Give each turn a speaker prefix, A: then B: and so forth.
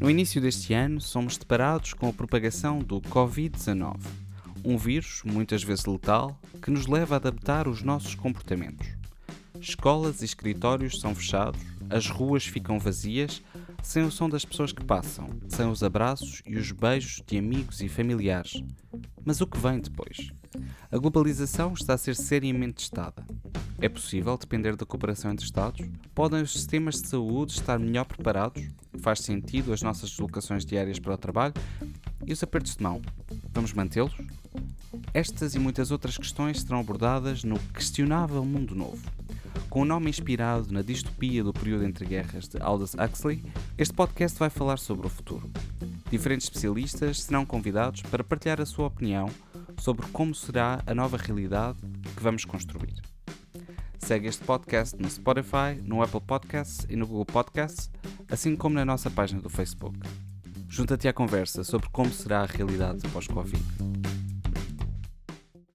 A: No início deste ano, somos deparados com a propagação do Covid-19, um vírus, muitas vezes letal, que nos leva a adaptar os nossos comportamentos. Escolas e escritórios são fechados, as ruas ficam vazias, sem o som das pessoas que passam, sem os abraços e os beijos de amigos e familiares. Mas o que vem depois? A globalização está a ser seriamente testada. É possível depender da cooperação entre Estados? Podem os sistemas de saúde estar melhor preparados? Faz sentido as nossas deslocações diárias para o trabalho? E os apertos de mão? Vamos mantê-los? Estas e muitas outras questões serão abordadas no Questionável Mundo Novo. Com o nome inspirado na distopia do período entre guerras de Aldous Huxley, este podcast vai falar sobre o futuro. Diferentes especialistas serão convidados para partilhar a sua opinião sobre como será a nova realidade que vamos construir. Segue este podcast no Spotify, no Apple Podcasts e no Google Podcasts, assim como na nossa página do Facebook. Junta-te à conversa sobre como será a realidade pós-Covid.